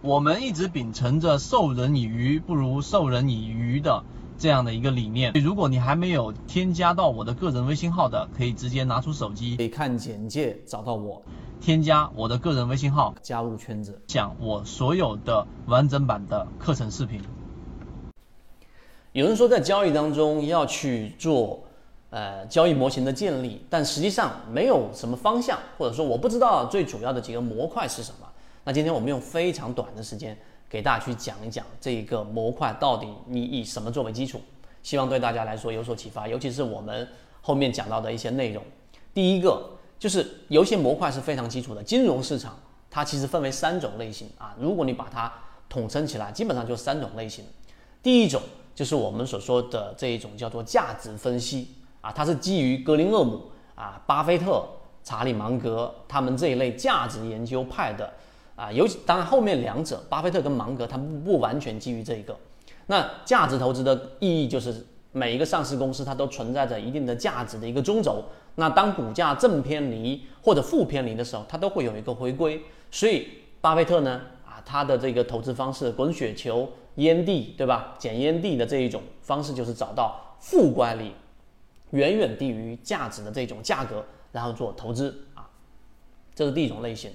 我们一直秉承着授人以鱼不如授人以渔的这样的一个理念。如果你还没有添加到我的个人微信号的，可以直接拿出手机，可以看简介找到我，添加我的个人微信号，加入圈子，讲我所有的完整版的课程视频。有人说在交易当中要去做呃交易模型的建立，但实际上没有什么方向，或者说我不知道最主要的几个模块是什么。那今天我们用非常短的时间给大家去讲一讲这一个模块到底你以什么作为基础，希望对大家来说有所启发，尤其是我们后面讲到的一些内容。第一个就是有些模块是非常基础的，金融市场它其实分为三种类型啊，如果你把它统称起来，基本上就三种类型。第一种就是我们所说的这一种叫做价值分析啊，它是基于格林厄姆啊、巴菲特、查理芒格他们这一类价值研究派的。啊，尤其当然后面两者，巴菲特跟芒格，他不不完全基于这一个。那价值投资的意义就是每一个上市公司它都存在着一定的价值的一个中轴。那当股价正偏离或者负偏离的时候，它都会有一个回归。所以巴菲特呢，啊，他的这个投资方式滚雪球烟蒂，对吧？捡烟蒂的这一种方式就是找到负乖离远远低于价值的这种价格，然后做投资啊，这是第一种类型。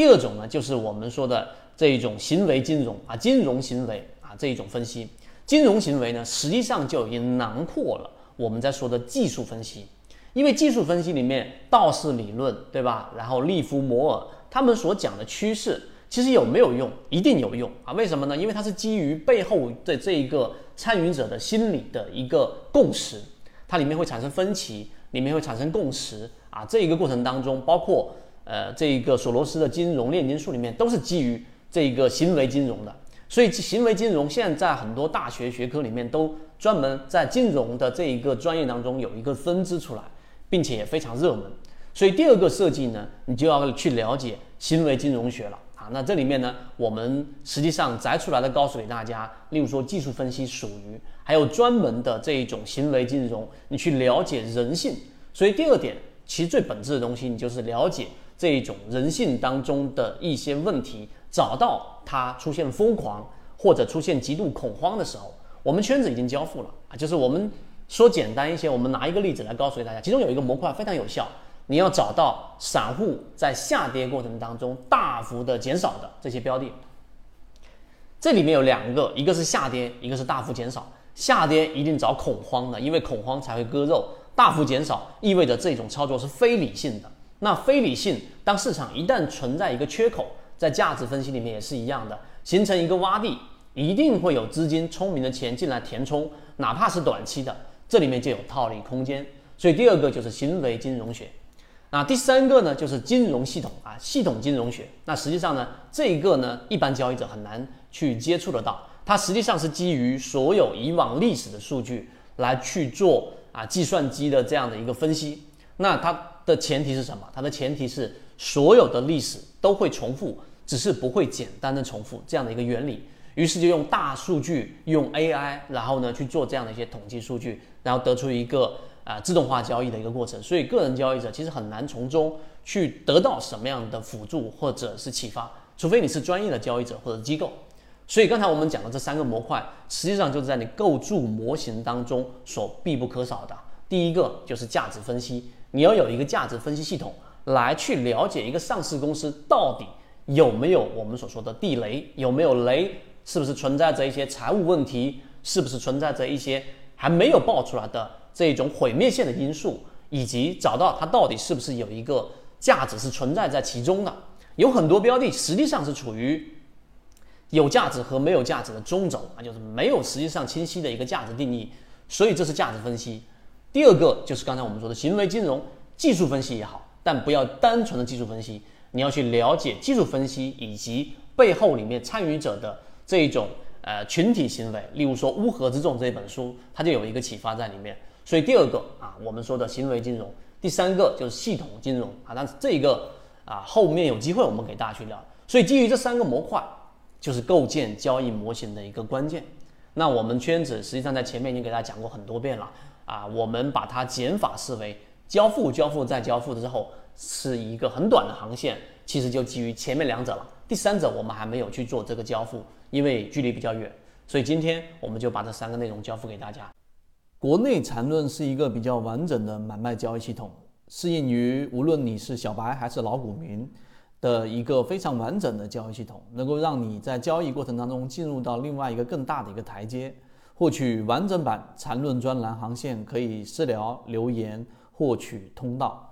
第二种呢，就是我们说的这一种行为金融啊，金融行为啊这一种分析。金融行为呢，实际上就已经囊括了我们在说的技术分析。因为技术分析里面，道氏理论对吧？然后利弗摩尔他们所讲的趋势，其实有没有用？一定有用啊！为什么呢？因为它是基于背后的这一个参与者的心理的一个共识，它里面会产生分歧，里面会产生共识啊。这一个过程当中，包括。呃，这一个索罗斯的金融炼金术里面都是基于这个行为金融的，所以行为金融现在很多大学学科里面都专门在金融的这一个专业当中有一个分支出来，并且也非常热门。所以第二个设计呢，你就要去了解行为金融学了啊。那这里面呢，我们实际上摘出来的告诉给大家，例如说技术分析属于，还有专门的这一种行为金融，你去了解人性。所以第二点，其实最本质的东西，你就是了解。这一种人性当中的一些问题，找到它出现疯狂或者出现极度恐慌的时候，我们圈子已经交付了啊。就是我们说简单一些，我们拿一个例子来告诉大家，其中有一个模块非常有效，你要找到散户在下跌过程当中大幅的减少的这些标的。这里面有两个，一个是下跌，一个是大幅减少。下跌一定找恐慌的，因为恐慌才会割肉；大幅减少意味着这种操作是非理性的。那非理性，当市场一旦存在一个缺口，在价值分析里面也是一样的，形成一个洼地，一定会有资金聪明的钱进来填充，哪怕是短期的，这里面就有套利空间。所以第二个就是行为金融学，那第三个呢就是金融系统啊，系统金融学。那实际上呢，这一个呢，一般交易者很难去接触得到，它实际上是基于所有以往历史的数据来去做啊计算机的这样的一个分析。那它。的前提是什么？它的前提是所有的历史都会重复，只是不会简单的重复这样的一个原理。于是就用大数据，用 AI，然后呢去做这样的一些统计数据，然后得出一个啊自动化交易的一个过程。所以个人交易者其实很难从中去得到什么样的辅助或者是启发，除非你是专业的交易者或者机构。所以刚才我们讲的这三个模块，实际上就是在你构筑模型当中所必不可少的。第一个就是价值分析。你要有一个价值分析系统来去了解一个上市公司到底有没有我们所说的地雷，有没有雷，是不是存在着一些财务问题，是不是存在着一些还没有爆出来的这种毁灭性的因素，以及找到它到底是不是有一个价值是存在在其中的。有很多标的实际上是处于有价值和没有价值的中轴啊，就是没有实际上清晰的一个价值定义，所以这是价值分析。第二个就是刚才我们说的行为金融技术分析也好，但不要单纯的技术分析，你要去了解技术分析以及背后里面参与者的这一种呃群体行为。例如说《乌合之众》这本书，它就有一个启发在里面。所以第二个啊，我们说的行为金融；第三个就是系统金融啊。但是这一个啊，后面有机会我们给大家去聊。所以基于这三个模块，就是构建交易模型的一个关键。那我们圈子实际上在前面已经给大家讲过很多遍了。啊，我们把它减法思维，交付、交付再交付之后，是一个很短的航线，其实就基于前面两者了，第三者我们还没有去做这个交付，因为距离比较远，所以今天我们就把这三个内容交付给大家。国内缠论是一个比较完整的买卖交易系统，适应于无论你是小白还是老股民的一个非常完整的交易系统，能够让你在交易过程当中进入到另外一个更大的一个台阶。获取完整版缠论专栏航线，可以私聊留言获取通道。